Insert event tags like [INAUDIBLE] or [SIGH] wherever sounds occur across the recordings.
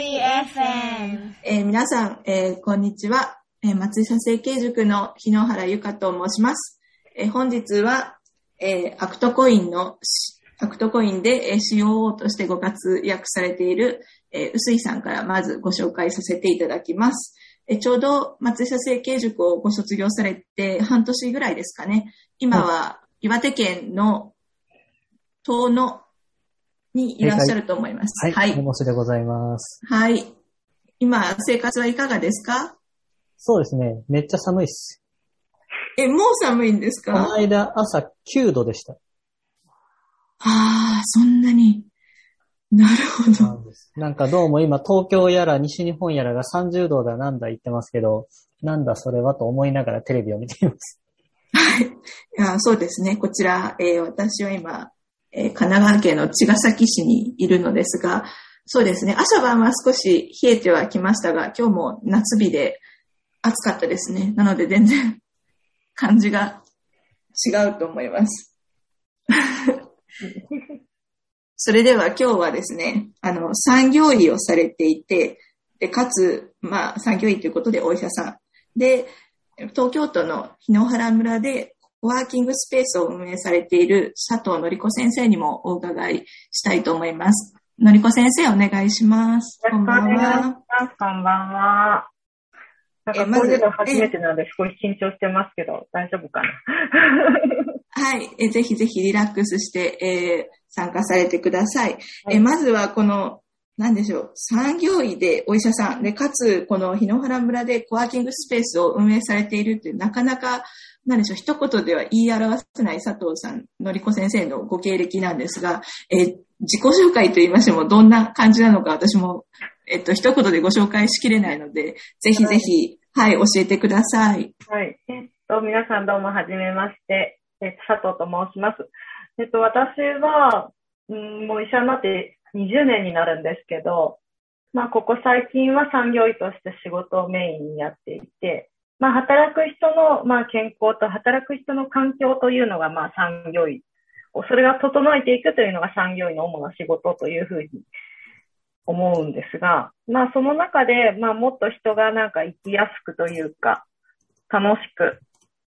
FM。えー皆さん、えーこんにちは。えー松井社成慶塾の日野原由香と申します。えー本日は、えーアクトコインの、アクトコインで、えー COO としてご活躍されている、えー臼井さんからまずご紹介させていただきます。えーちょうど松井社成慶塾をご卒業されて半年ぐらいですかね。今は岩手県の遠野にいらっしゃると思います。はい、はい。でございます。はい。今、生活はいかがですか？そうですね。めっちゃ寒いっす。え、もう寒いんですこのか間朝9度でした。ああ、そんなに。なるほど。なんかどうも今東京やら西日本やらが30度だなんだ言ってますけど、なんだそれはと思いながらテレビを見ています。いやそうですね。こちら、えー私は今、えー神奈川県の茅ヶ崎市にいるのですが、そうですね。朝晩は少し冷えてはきましたが、今日も夏日で暑かったですね。なので全然 [LAUGHS] 感じが違うと思います。[LAUGHS] それでは今日はですね、あの、産業医をされていて、で、かつ、まあ、産業医ということでお医者さん。で、東京都の日野原村でワーキングスペースを運営されている佐藤のり子先生にもお伺いしたいと思います。のりこ先生お願いします。よろしくお願いしは。こんばんは。なんかえまずこういうの初めてなので少し緊張してますけど、大丈夫かな？[LAUGHS] はい。えぜひぜひリラックスして、えー参加されてください。はいえまずはこの、なんでしょう、産業医でお医者さんで、かつ、この日野原村でコワーキングスペースを運営されているっていう、なかなか、なんでしょう、一言では言い表せない佐藤さん、のりこ先生のご経歴なんですが、え自己紹介と言いましても、どんな感じなのか私も、えっと、一言でご紹介しきれないので、ぜひぜひ、はい、教えてください。はい。えっと、皆さんどうもはじめまして。えっと、佐藤と申します。えっと、私は、うん、もう医者になって20年になるんですけど、まあ、ここ最近は産業医として仕事をメインにやっていて、まあ、働く人の、まあ、健康と働く人の環境というのが、まあ、産業医。それが整えていくというのが産業医の主な仕事というふうに思うんですが、まあ、その中で、まあ、もっと人がなんか生きやすくというか、楽しく、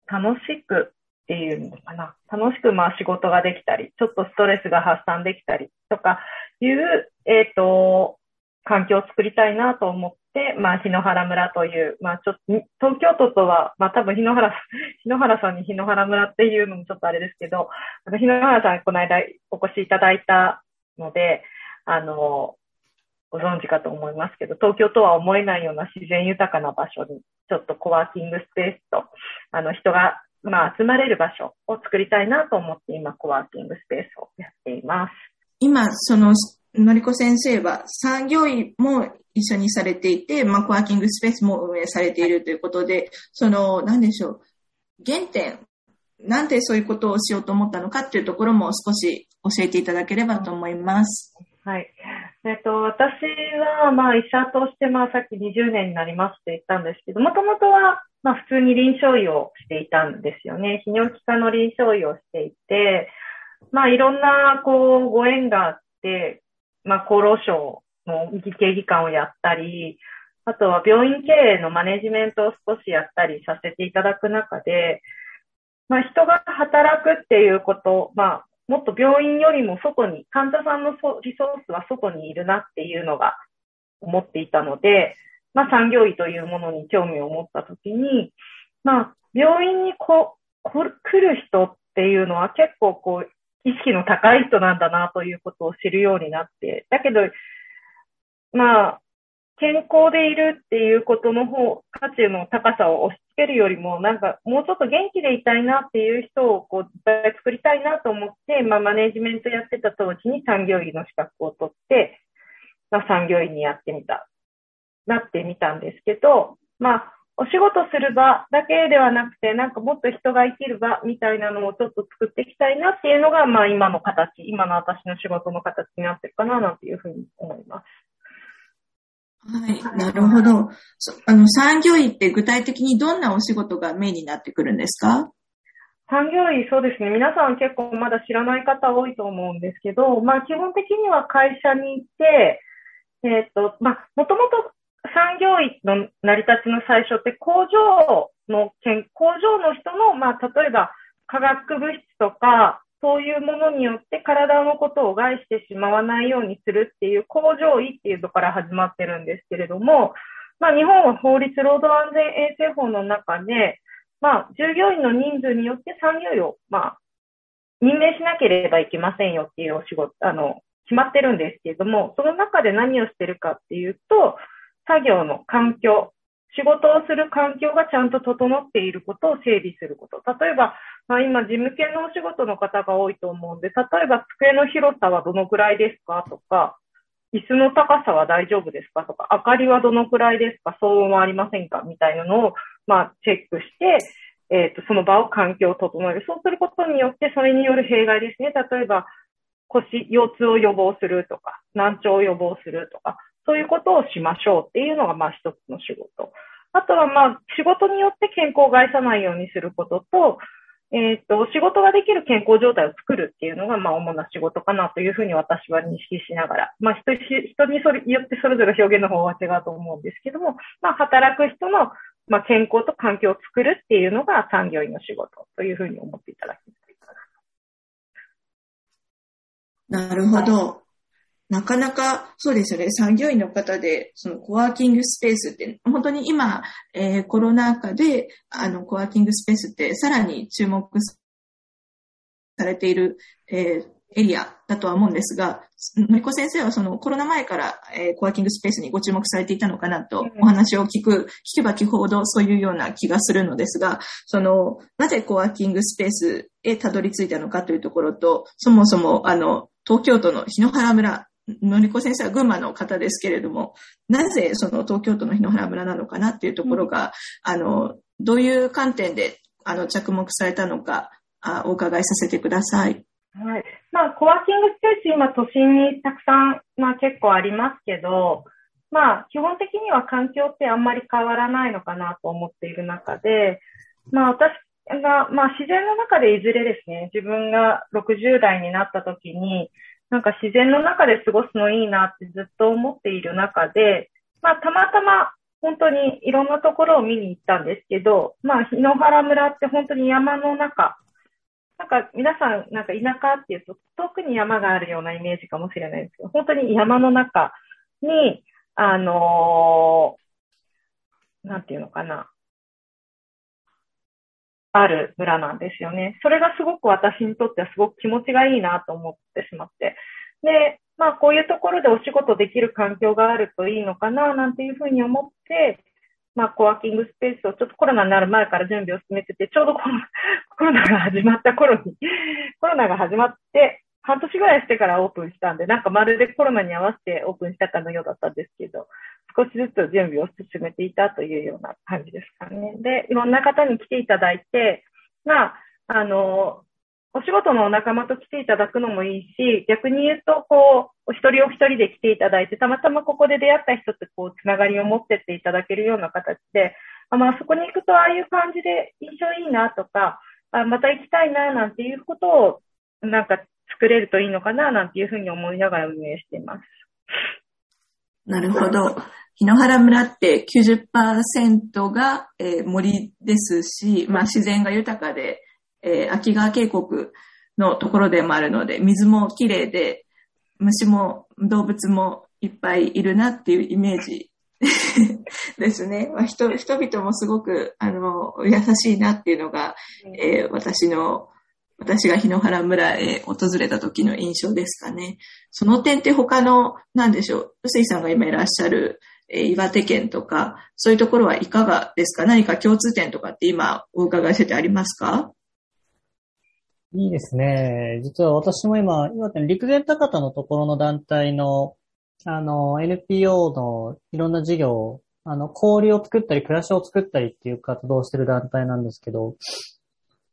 楽しくっていうのかな。楽しくまあ仕事ができたり、ちょっとストレスが発散できたりとかいう、えっ、と、環境を作りたいなと思って、まあ、日野原村という、まあ、ちょっと、東京都とは、まあ、多分日野原、[LAUGHS] 日野原さんに日野原村っていうのもちょっとあれですけど、あの日野原さんこの間お越しいただいたので、あの、ご存知かと思いますけど、東京とは思えないような自然豊かな場所に、ちょっとコワーキングスペースと、あの、人が、まあ、集まれる場所を作りたいなと思って、今、コワーキングスペースをやっています。今、その、のりこ先生は産業医も一緒にされていて、まあ、コワーキングスペースも運営されているということで、その、なんでしょう、原点、なんでそういうことをしようと思ったのかっていうところも少し教えていただければと思います。はい。えっと、私は、まあ、医者として、まあ、さっき20年になりますって言ったんですけど、もともとは、まあ、普通に臨床医をしていたんですよね。泌尿器科の臨床医をしていて、まあ、いろんな、こう、ご縁があって、まあ、厚労省の医系技官をやったり、あとは病院経営のマネジメントを少しやったりさせていただく中で、まあ、人が働くっていうこと、まあ、もっと病院よりも外に、患者さんのリソースは外にいるなっていうのが思っていたので、まあ産業医というものに興味を持ったときに、まあ病院に、こ来る人っていうのは結構こう、意識の高い人なんだなということを知るようになって、だけど、まあ、健康でいるっていうことの方、価値の高さを押し付けるよりも、なんか、もうちょっと元気でいたいなっていう人を、こう、いっぱい作りたいなと思って、まあ、マネジメントやってた当時に産業医の資格を取って、まあ、産業医にやってみた、なってみたんですけど、まあ、お仕事する場だけではなくて、なんかもっと人が生きる場みたいなのをちょっと作っていきたいなっていうのが、まあ、今の形、今の私の仕事の形になってるかな、なんていうふうに思います。はい、なるほど。そあの、産業医って具体的にどんなお仕事がメインになってくるんですか？産業医、そうですね。皆さん結構まだ知らない方多いと思うんですけど、まあ基本的には会社に行って、えっ、と、まあ、もともと産業医の成り立ちの最初って工場の、工場の人の、まあ、例えば化学物質とか、そういうものによって体のことを害してしまわないようにするっていう工場医っていうところから始まってるんですけれども、まあ、日本は法律労働安全衛生法の中で、まあ、従業員の人数によって産業医を、まあ、任命しなければいけませんよっていうお仕事、あの、決まってるんですけれども、その中で何をしてるかっていうと、作業の環境、仕事をする環境がちゃんと整っていることを整備すること。例えば、まあ、今、事務系のお仕事の方が多いと思うんで、例えば机の広さはどのくらいですか？とか、椅子の高さは大丈夫ですか？とか、明かりはどのくらいですか？騒音はありませんか？みたいなのを、まあ、チェックして、えっ、ー、と、その場を環境を整える。そうすることによって、それによる弊害ですね。例えば、腰、腰痛を予防するとか、難聴を予防するとか、そういうことをしましょうっていうのが、まあ、一つの仕事。あとは、まあ、仕事によって健康を害さないようにすることと、えっ、ー、と、仕事ができる健康状態を作るっていうのが、まあ、主な仕事かなというふうに私は認識しながら、まあ、人人にそれよってそれぞれ表現の方は違うと思うんですけども、まあ、働く人の、まあ、健康と環境を作るっていうのが産業医の仕事というふうに思っていただきたいかな。なるほど。なかなか、そうですよね。産業医の方で、そのコワーキングスペースって、本当に今、えー、コロナ禍で、あの、コワーキングスペースってさらに注目されている、えー、エリアだとは思うんですが、のりこ先生はそのコロナ前から、えー、コワーキングスペースにご注目されていたのかなとお話を聞く、聞けば聞くほどそういうような気がするのですが、その、なぜコワーキングスペースへたどり着いたのかというところと、そもそもあの、東京都の檜原村のりこ先生は群馬の方ですけれども、なぜその東京都の檜原村なのかなっていうところが、うん、あの、どういう観点であの着目されたのかあ、お伺いさせてください。はい。まあ、コワーキングスペース今都心にたくさん、まあ結構ありますけど、まあ、基本的には環境ってあんまり変わらないのかなと思っている中で、まあ私が、まあ自然の中でいずれですね、自分が60代になった時に、なんか自然の中で過ごすのいいなってずっと思っている中で、まあたまたま本当にいろんなところを見に行ったんですけど、まあ檜原村って本当に山の中、なんか皆さん、なんか田舎っていうと遠くに山があるようなイメージかもしれないですけど、本当に山の中に、あのー、なんていうのかな、ある村なんですよね。それがすごく私にとってはすごく気持ちがいいなと思ってしまって。で、まあこういうところでお仕事できる環境があるといいのかななんていうふうに思って、まあコワーキングスペースをちょっとコロナになる前から準備を進めてて、ちょうど [LAUGHS] コロナが始まった頃に、コロナが始まって、半年ぐらいしてからオープンしたんで、なんかまるでコロナに合わせてオープンしたかのようだったんですけど、少しずつ準備を進めていたというような感じですかね。で、いろんな方に来ていただいて、まあ、あの、お仕事のお仲間と来ていただくのもいいし、逆に言うと、こう、お一人お一人で来ていただいて、たまたまここで出会った人とこう、つながりを持ってっていただけるような形で、あまあ、そこに行くとああいう感じで印象いいなとか、あまた行きたいななんていうことを、なんか作れるといいのかななんていうふうに思いながら運営しています。なるほど。檜原村って90%が、えー、森ですし、まあ、自然が豊かで、えー、秋川渓谷のところでもあるので、水もきれいで、虫も動物もいっぱいいるなっていうイメージ [LAUGHS] ですね。まあ、人人々もすごくあの優しいなっていうのが、えー、私の私が檜原村へ訪れた時の印象ですかね。その点って他の、なんでしょう、臼井さんが今いらっしゃる、えー、岩手県とか、そういうところはいかがですか？何か共通点とかって今お伺いしててありますか？いいですね。実は私も今、岩手の陸前高田のところの団体の、あの、NPO のいろんな事業、あの、氷を作ったり、暮らしを作ったりっていう活動をしてる団体なんですけど、やっ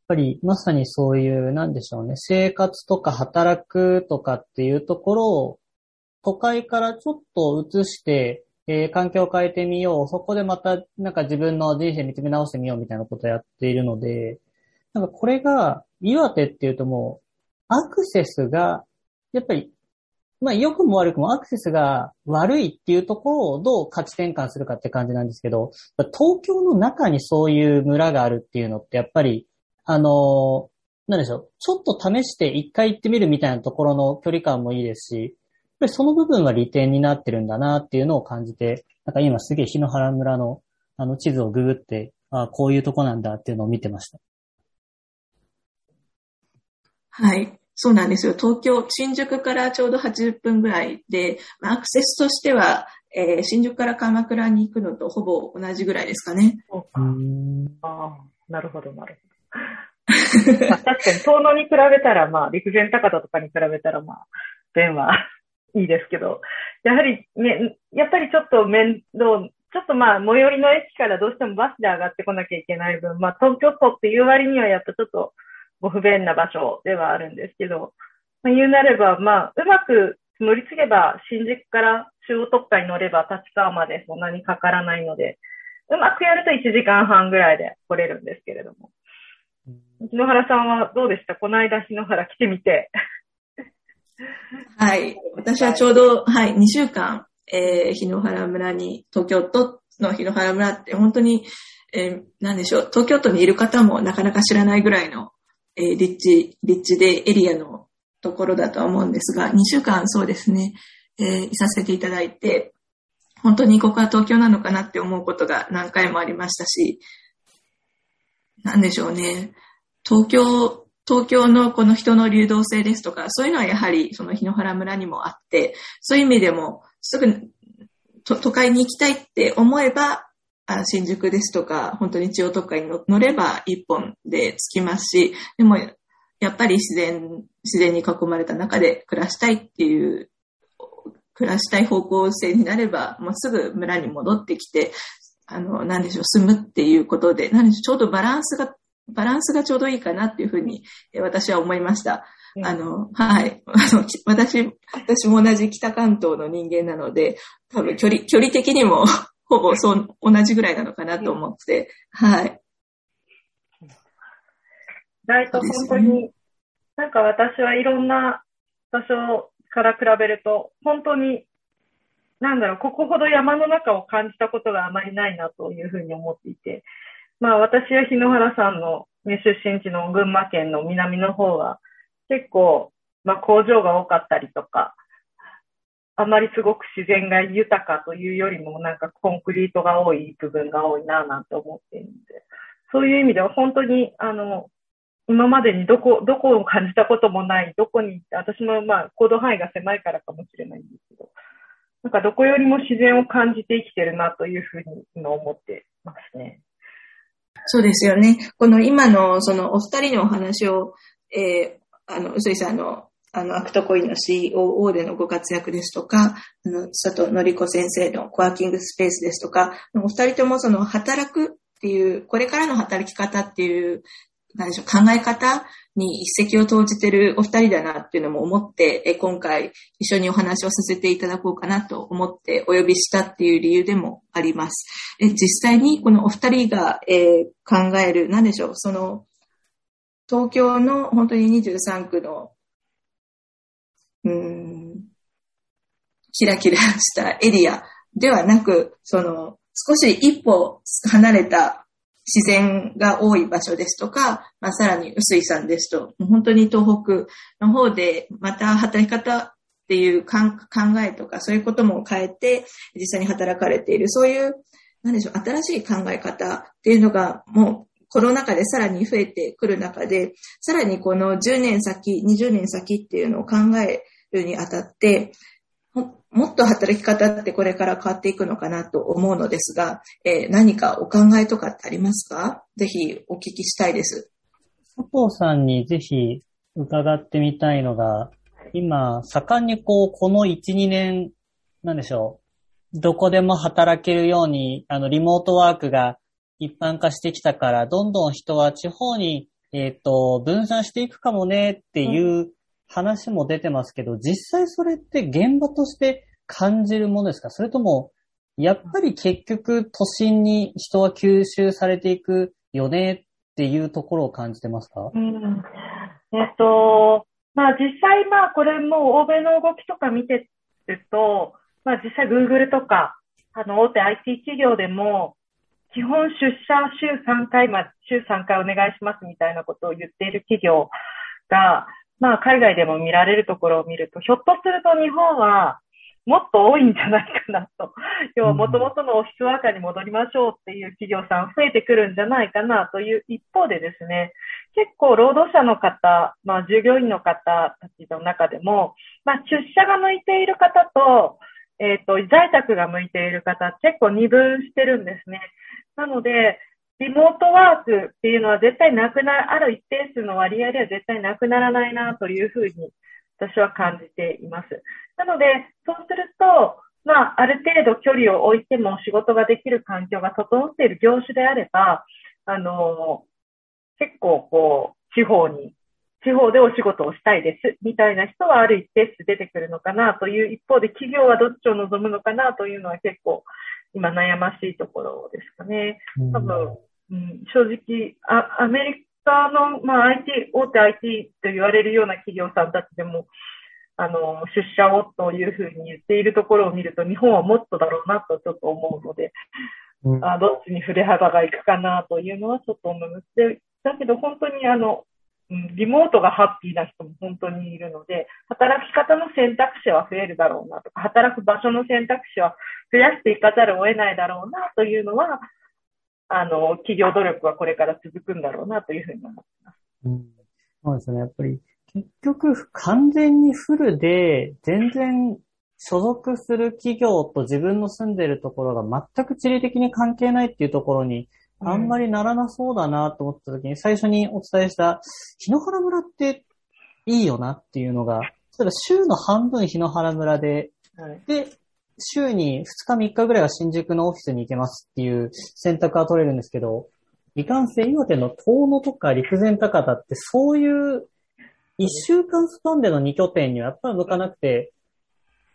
ぱりまさにそういう、なんでしょうね、生活とか働くとかっていうところを、都会からちょっと移して、えー、環境を変えてみよう。そこでまた、なんか自分の人生見つめ直してみようみたいなことをやっているので、なんかこれが、岩手っていうともう、アクセスが、やっぱり、まあ、良くも悪くもアクセスが悪いっていうところをどう価値転換するかって感じなんですけど、東京の中にそういう村があるっていうのってやっぱり、あの、なんでしょう、ちょっと試して一回行ってみるみたいなところの距離感もいいですし、やっぱりその部分は利点になってるんだなっていうのを感じて、なんか今すげえ日野原村のあの地図をググって、ああ、こういうとこなんだっていうのを見てました。はい。そうなんですよ。東京、新宿からちょうど80分ぐらいで、アクセスとしては、えー、新宿から鎌倉に行くのとほぼ同じぐらいですかね。そうか。ああ、なるほど、なるほど。まあ、確かに、遠野に比べたら、まあ、陸前高田とかに比べたら、まあ、便は [LAUGHS] いいですけど、やはりね、やっぱりちょっと面倒、ちょっとまあ、最寄りの駅からどうしてもバスで上がってこなきゃいけない分、まあ、東京都っていう割にはやっぱちょっと、ご不便な場所ではあるんですけど、まあ、言うなれば、まあ、うまく乗り継げば、新宿から中央特化に乗れば立川までそんなにかからないので、うまくやると1時間半ぐらいで来れるんですけれども。日野原さんはどうでした？この間日野原来てみて。はい。私はちょうど、はい、2週間、えー、日野原村に、東京都の日野原村って本当に、えー、なんでしょう、東京都にいる方もなかなか知らないぐらいのえー、立地、立地でエリアのところだとは思うんですが、2週間そうですね、えー、いさせていただいて、本当にここは東京なのかなって思うことが何回もありましたし、なんでしょうね。東京、東京のこの人の流動性ですとか、そういうのはやはりその日野原村にもあって、そういう意味でもすぐ都会に行きたいって思えば、あ新宿ですとか、本当に千代特化に乗れば一本で着きますし、でもやっぱり自然、自然に囲まれた中で暮らしたいっていう、暮らしたい方向性になれば、もうすぐ村に戻ってきて、あの、なんでしょう、住むっていうことで、なんでしょう、ちょうどバランスが、バランスがちょうどいいかなっていうふうに私は思いました。あの、はい。あの、私、私も同じ北関東の人間なので、多分距離、距離的にもほぼそう、同じぐらいなのかなと思って、はい。大と本当に、なんか私はいろんな場所から比べると、本当に、なんだろう、ここほど山の中を感じたことがあまりないなというふうに思っていて、まあ私は日野原さんの、ね、出身地の群馬県の南の方は、結構、まあ工場が多かったりとか、あまりすごく自然が豊かというよりも、なんかコンクリートが多い部分が多いなぁなんて思っているので、そういう意味では本当に、あの、今までにどこ、どこを感じたこともない、どこに、私もまあ行動範囲が狭いからかもしれないんですけど、なんかどこよりも自然を感じて生きてるなというふうに今思ってますね。そうですよね。この今のそのお二人のお話を、えー、あの、臼井さんのあの、アクトコインの COO でのご活躍ですとか、あの、佐藤のり子先生のコワーキングスペースですとか、お二人ともその働くっていう、これからの働き方っていう、なんでしょう、考え方に一石を投じてるお二人だなっていうのも思って、今回一緒にお話をさせていただこうかなと思ってお呼びしたっていう理由でもあります。え実際にこのお二人が、え、考える、なんでしょう、その、東京の本当に23区のうん、キラキラしたエリアではなく、その、少し一歩離れた自然が多い場所ですとか、まあ、さらに薄井さんですと、本当に東北の方でまた働き方っていう考えとかそういうことも変えて実際に働かれている、そういう、なんでしょう、新しい考え方っていうのがもうコロナ禍でさらに増えてくる中で、さらにこの10年先、20年先っていうのを考えるにあたって、もっと働き方ってこれから変わっていくのかなと思うのですが、えー、何かお考えとかってありますか？ぜひお聞きしたいです。佐藤さんにぜひ伺ってみたいのが、今、盛んにこう、この1、2年、なんでしょう、どこでも働けるように、あの、リモートワークが一般化してきたから、どんどん人は地方に、えっ、ー、と、分散していくかもねっていう話も出てますけど、実際それって現場として感じるものですか？それとも、やっぱり結局都心に人は吸収されていくよねっていうところを感じてますか？うん。えっと、まあ実際まあこれも欧米の動きとか見てると、まあ実際 Google とか、あの大手 IT 企業でも、基本出社週3回まあ、週3回お願いしますみたいなことを言っている企業が、まあ海外でも見られるところを見ると、ひょっとすると日本はもっと多いんじゃないかなと。要は元々のオフィスワーカーに戻りましょうっていう企業さん増えてくるんじゃないかなという一方でですね、結構労働者の方、まあ従業員の方たちの中でも、まあ出社が向いている方と、えっ、ー、と、在宅が向いている方、結構二分してるんですね。なので、リモートワークっていうのは絶対なくな、ある一定数の割合では絶対なくならないなというふうに私は感じています。なので、そうすると、まあ、ある程度距離を置いても仕事ができる環境が整っている業種であれば、あの、結構こう、地方に地方でお仕事をしたいです、みたいな人はある一定数出てくるのかなという一方で、企業はどっちを望むのかなというのは結構今悩ましいところですかね。多分、うん、正直あ、アメリカの、まあ、IT、大手 IT と言われるような企業さんたちでも、あの、出社をというふうに言っているところを見ると、日本はもっとだろうなとちょっと思うので、うん、あどっちに振れ幅がいくかなというのはちょっと思います。で、だけど本当にあの、リモートがハッピーな人も本当にいるので、働き方の選択肢は増えるだろうなとか、働く場所の選択肢は増やしていかざるを得ないだろうなというのは、あの、企業努力はこれから続くんだろうなというふうに思ってます。うん、そうですね。やっぱり、結局、完全にフルで、全然所属する企業と自分の住んでるところが全く地理的に関係ないっていうところにあんまりならなそうだなと思った時に、最初にお伝えした、日野原村っていいよなっていうのが、例えば週の半分日野原村で、はい、で、週に2日3日ぐらいは新宿のオフィスに行けますっていう選択は取れるんですけど、いかんせん岩手の遠野とか陸前高田ってそういう1週間スパンでの2拠点にはやっぱり向かなくて、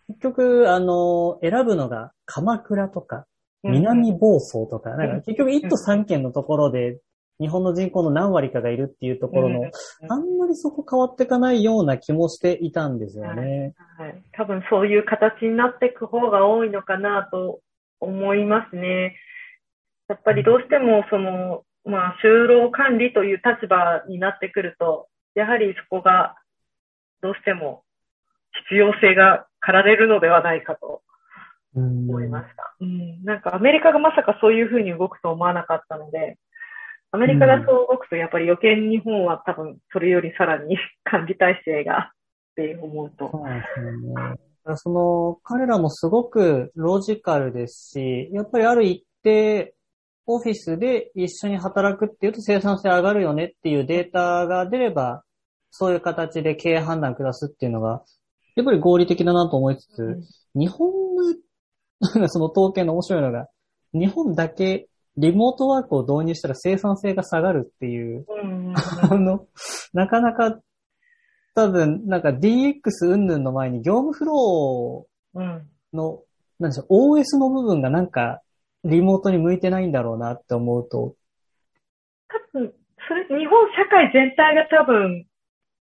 結局、あの、選ぶのが鎌倉とか南房総とか、なんか結局1都3県のところで日本の人口の何割かがいるっていうところの、あんまりそこ変わっていかないような気もしていたんですよね。はい。多分そういう形になっていく方が多いのかなと思いますね。やっぱりどうしてもその、まあ、就労管理という立場になってくると、やはりそこがどうしても必要性が駆られるのではないかと思いました。うん、なんかアメリカがまさかそういうふうに動くと思わなかったので、アメリカがそう動くとやっぱり余計に日本は多分それよりさらに管理体制がって思うと。そうですね。その、彼らもすごくロジカルですし、やっぱりある一定オフィスで一緒に働くっていうと生産性上がるよねっていうデータが出れば、そういう形で経営判断下すっていうのが、やっぱり合理的だなと思いつつ、日本の [LAUGHS] その統計の面白いのが、日本だけリモートワークを導入したら生産性が下がるっていう、あの、なかなか多分、なんか DX 云々の前に業務フローの、うん、なんでしょう、OS の部分がなんかリモートに向いてないんだろうなって思うと。多分、それ、日本社会全体が多分、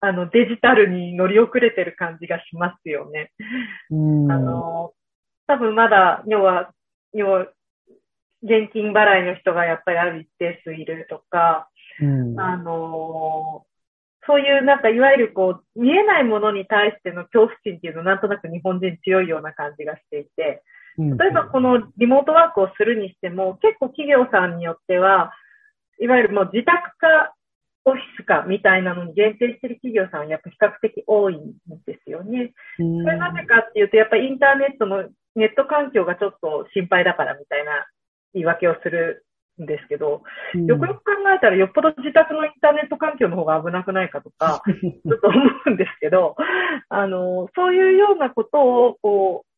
あの、デジタルに乗り遅れてる感じがしますよね。うんあの、多分まだ、要は、要は、現金払いの人がやっぱりある一定数いるとか、うん、あのそういうなんかいわゆるこう、見えないものに対しての恐怖心っていうのなんとなく日本人強いような感じがしていて、例えばこのリモートワークをするにしても、結構企業さんによっては、いわゆるもう自宅かオフィスかみたいなのに限定している企業さんはやっぱ比較的多いんですよね。それなぜかっていうと、やっぱりインターネットのネット環境がちょっと心配だからみたいな言い訳をするんですけど、うん、よくよく考えたらよっぽど自宅のインターネット環境の方が危なくないかとか、[LAUGHS] ちょっと思うんですけど、あの、そういうようなことを、こう、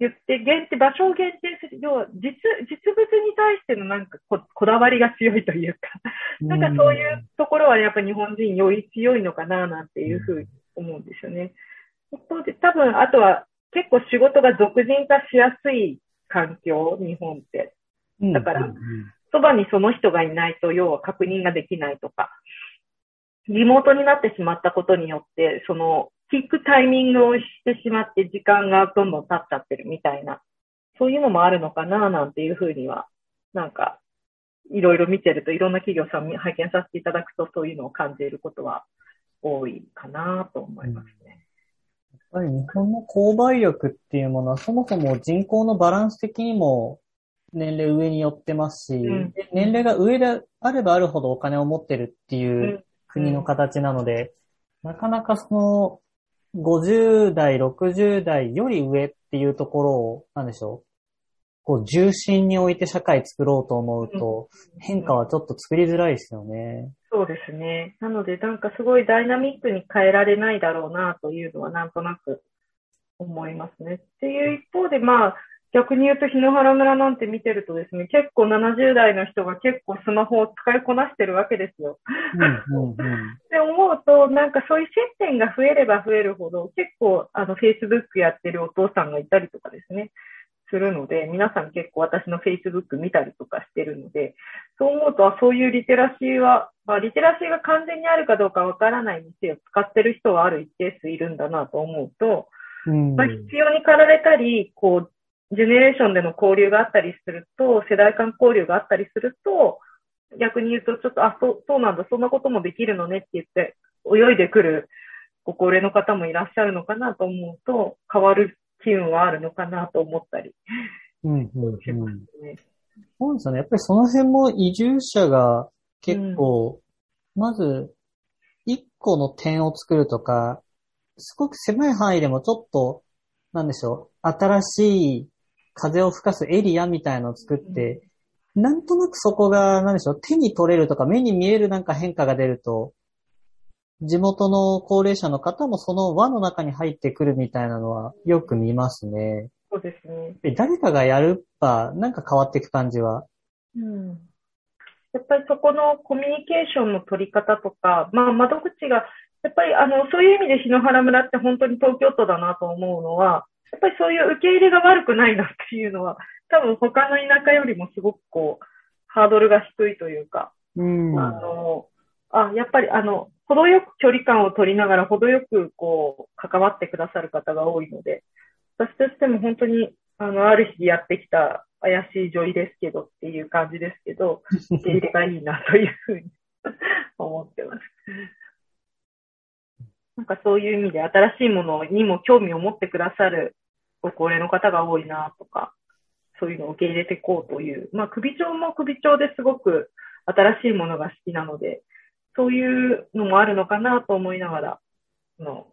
言って、限定、場所を限定する、要は実、実物に対してのなんかここだわりが強いというか、なんかそういうところはやっぱ日本人より強いのかななんていうふうに思うんですよね。一方で多分、あとは結構仕事が俗人化しやすい環境、日本って。だから、そばにその人がいないと、要は確認ができないとか、リモートになってしまったことによって、その、聞くタイミングをしてしまって時間がどんどん経っちゃってるみたいな、そういうのもあるのかな、なんていうふうには、なんか、いろいろ見てると、いろんな企業さん拝見させていただくと、そういうのを感じることは多いかなと思いますね。やっぱり日本の購買力っていうものは、そもそも人口のバランス的にも年齢上に寄ってますし、うんで年齢が上であればあるほどお金を持ってるってういうん国の形なので、なかなかその50代、60代より上っていうところを、なんでしょう、こう重心に置いて社会作ろうと思うと、変化はちょっと作りづらいですよね。そうですね。なので、なんかすごいダイナミックに変えられないだろうなというのはなんとなく思いますね。っていう一方で、まあ、逆に言うと、日野原村なんて見てるとですね、結構70代の人が結構スマホを使いこなしてるわけですよ。うんうんうんって思うと、なんかそういう接点が増えれば増えるほど、結構、あの、Facebook やってるお父さんがいたりとかですね、するので、皆さん結構私の Facebook 見たりとかしてるので、そう思うと、あそういうリテラシーは、まあ、リテラシーが完全にあるかどうかわからないにせよ、使ってる人はある一定数いるんだなと思うと、うんまあ、必要に駆られたり、こう、ジェネレーションでの交流があったりすると、世代間交流があったりすると、逆に言うと、ちょっと、あ、そう、そうなんだ、そんなこともできるのねって言って、泳いでくるご高齢の方もいらっしゃるのかなと思うと、変わる機運はあるのかなと思ったりうんうんうんすね。そうですよね。やっぱりその辺も移住者が結構、まず、一個の点を作るとか、すごく狭い範囲でもちょっと、なんでしょう、新しい風を吹かすエリアみたいのを作って、なんとなくそこが、なんでしょう、手に取れるとか目に見えるなんか変化が出ると、地元の高齢者の方もその輪の中に入ってくるみたいなのはよく見ますね。そうですね。で誰かがやるば、なんか変わっていく感じは？うん。やっぱりそこのコミュニケーションの取り方とか、まあ窓口が、やっぱりあの、そういう意味で篠原村って本当に東京都だなと思うのは、やっぱりそういう受け入れが悪くないなっていうのは、[LAUGHS] 多分他の田舎よりもすごくこう、ハードルが低いというか、うんあの、あ、やっぱりあの、程よく距離感を取りながら、程よくこう、関わってくださる方が多いので、私としても本当に、あの、ある日やってきた怪しい女医ですけどっていう感じですけど、受け入れがいいなというふうに [LAUGHS] 思ってます。なんかそういう意味で新しいものにも興味を持ってくださるご高齢の方が多いなとか、そういうのを受け入れていこうという。まあ首長も首長ですごく新しいものが好きなので、そういうのもあるのかなと思いながら、あの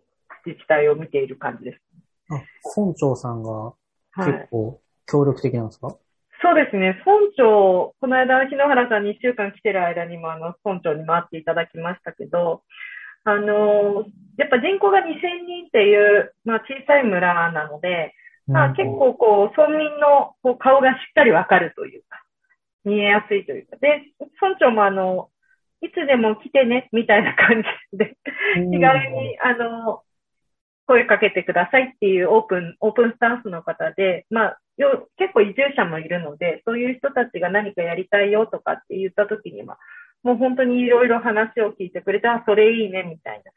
自治体を見ている感じです。あ、村長さんがはい。結構協力的なんですか、そうですね。村長、この間、日野原さんに1週間来てる間にも、あの、村長に回っていただきましたけど、あの、やっぱ人口が2000人っていう、まあ、小さい村なので、まあ、結構こう、村民のこう顔がしっかりわかるというか、見えやすいというか。で、村長もあの、いつでも来てね、みたいな感じで、うん気軽に、あの、声かけてくださいっていうオープン、オープンスタンスの方で、まあ、よ結構移住者もいるので、そういう人たちが何かやりたいよとかって言った時には、もう本当にいろいろ話を聞いてくれて、あ、それいいね、みたいな。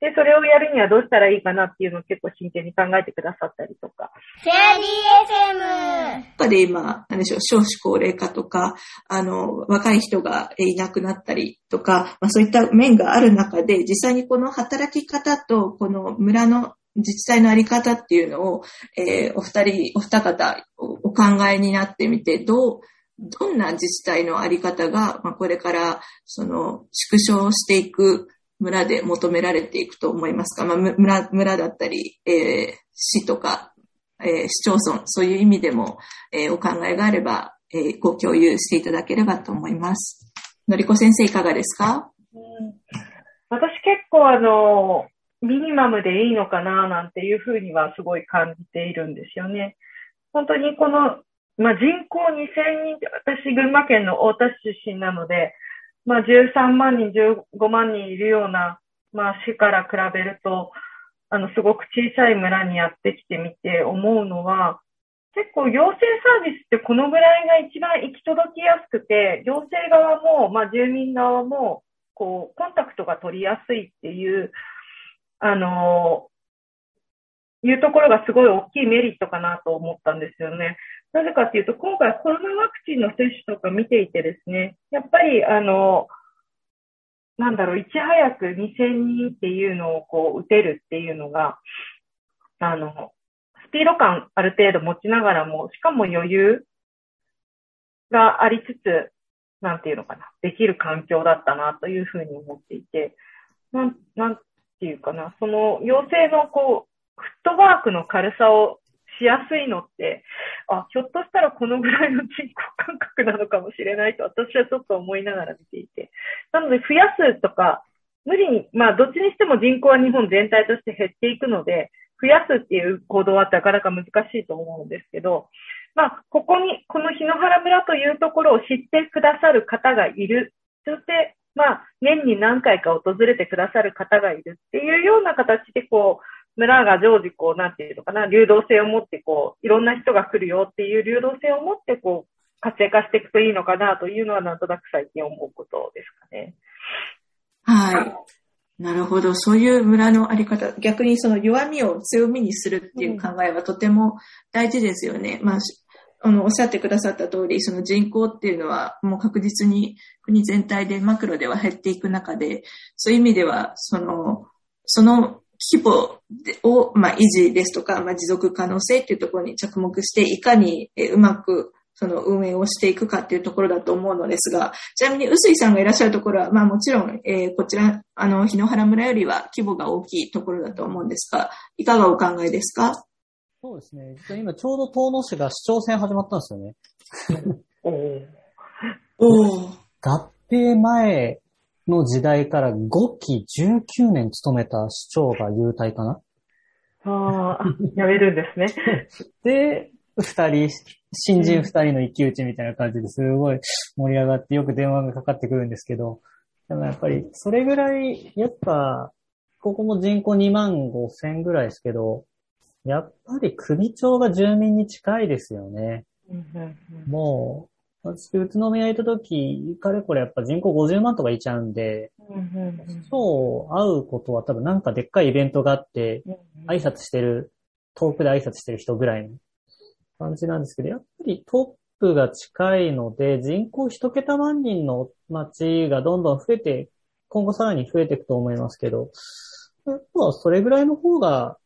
で、それをやるにはどうしたらいいかなっていうのを結構真剣に考えてくださったりとか。フェアリー FM! 中で今、なんでしょう、少子高齢化とか、あの、若い人がえーいなくなったりとか、まあ、そういった面がある中で、実際にこの働き方と、この村の自治体のあり方っていうのを、えーお二人、お二方おお考えになってみて、どう、どんな自治体のあり方が、まあ、これから、その、縮小していく村で求められていくと思いますか、まあ、村、村だったり、えー市とか、えー市町村、そういう意味でも、えーお考えがあれば、えーご共有していただければと思います。のりこ先生いかがですか？うん私結構あの、ミニマムでいいのかななんていうふうにはすごい感じているんですよね。本当にこの、まあ、人口2000人って、私群馬県の太田市出身なので、まあ、13万人、15万人いるような、まあ、市から比べると、あの、すごく小さい村にやってきてみて思うのは、結構行政サービスってこのぐらいが一番行き届きやすくて、行政側も、まあ、住民側も、こう、コンタクトが取りやすいっていう、あの、いうところがすごい大きいメリットかなと思ったんですよね。なぜかっていうと、今回コロナワクチンの接種とか見ていてですね、やっぱり、あの、なんだろう、いち早く2000人っていうのをこう打てるっていうのが、あの、スピード感ある程度持ちながらも、しかも余裕がありつつ、なんていうのかな、できる環境だったなというふうに思っていて、なん、なんていうかな、その陽性のこう、フットワークの軽さをしやすいのって、あ、ひょっとしたらこのぐらいの人口感覚なのかもしれないと私はちょっと思いながら見ていて。なので増やすとか、無理に、まあどっちにしても人口は日本全体として減っていくので、増やすっていう行動はなかなか難しいと思うんですけど、まあここに、この檜原村というところを知ってくださる方がいる。そして、まあ年に何回か訪れてくださる方がいるっていうような形でこう、村が常時こう、なんていうのかな、流動性を持ってこう、いろんな人が来るよっていう流動性を持ってこう、活性化していくといいのかなというのはなんとなく最近思うことですかね。はい。なるほど。そういう村のあり方、逆にその弱みを強みにするっていう考えはとても大事ですよね。まあ、しあの、おっしゃってくださった通り、その人口っていうのはもう確実に国全体でマクロでは減っていく中で、そういう意味では、その、その規模でを、まあ、維持ですとか、まあ、持続可能性っていうところに着目して、いかにえうまくその運営をしていくかっていうところだと思うのですが、ちなみに、臼井さんがいらっしゃるところは、まあもちろん、えーこちら、あの、日野原村よりは規模が大きいところだと思うんですが、いかがお考えですか？そうですね。実は今ちょうど遠野市が市長選始まったんですよね。おーおー。[LAUGHS] 合併前の時代から5期19年務めた市長が優待かな？ああ、やめるんですね。[LAUGHS] で、二人、新人二人の一騎打ちみたいな感じですごい盛り上がってよく電話がかかってくるんですけど、でもやっぱりそれぐらい、やっぱ、ここも人口2万5千ぐらいですけど、やっぱり首長が住民に近いですよね。もう、私、宇都宮行った時、かれこれやっぱ人口50万とかいちゃうんで、そう会うことは多分なんかでっかいイベントがあって、うん挨拶してる、遠くで挨拶してる人ぐらいの感じなんですけど、やっぱりトップが近いので、人口一桁万人の町がどんどん増えて、今後さらに増えていくと思いますけど、やっぱそれぐらいの方が、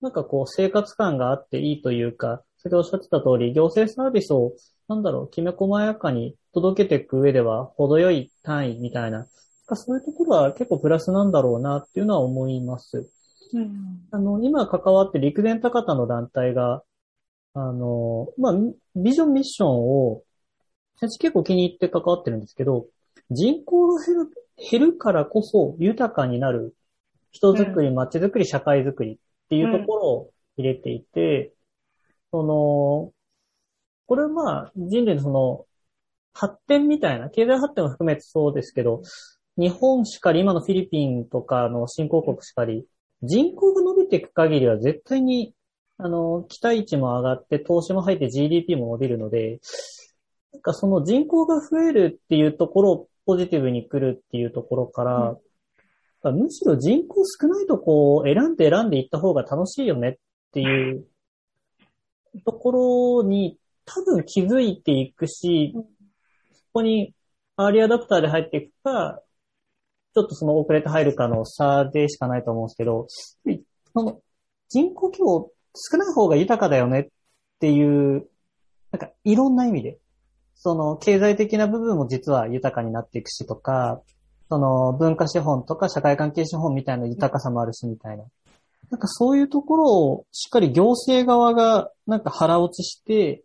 なんかこう生活感があっていいというか、先ほどおっしゃってた通り、行政サービスを、なんだろう、きめ細やかに届けていく上では、程よい単位みたいな、そういうところは結構プラスなんだろうなっていうのは思います。うん。あの、今関わって陸前高田の団体が、あの、まあ、ビジョンミッションを、私結構気に入って関わってるんですけど、人口が減る、減るからこそ豊かになる人づくり、街づくり、社会づくりっていうところを入れていて、その、これはまあ人類のその発展みたいな、経済発展を含めてそうですけど、日本しかり、今のフィリピンとかの新興国しかり、人口が伸びていく限りは絶対に、あの、期待値も上がって、投資も入って GDP も伸びるので、なんかその人口が増えるっていうところをポジティブに来るっていうところから、むしろ人口少ないとこを選んで選んでいった方が楽しいよねっていうところに多分気づいていくし、そこにアーリーアダプターで入っていくか、ちょっとその遅れて入るかの差でしかないと思うんですけど、その人口規模少ない方が豊かだよねっていう、なんかいろんな意味で、その経済的な部分も実は豊かになっていくしとか、その文化資本とか社会関係資本みたいな豊かさもあるしみたいな。なんかそういうところをしっかり行政側がなんか腹落ちして、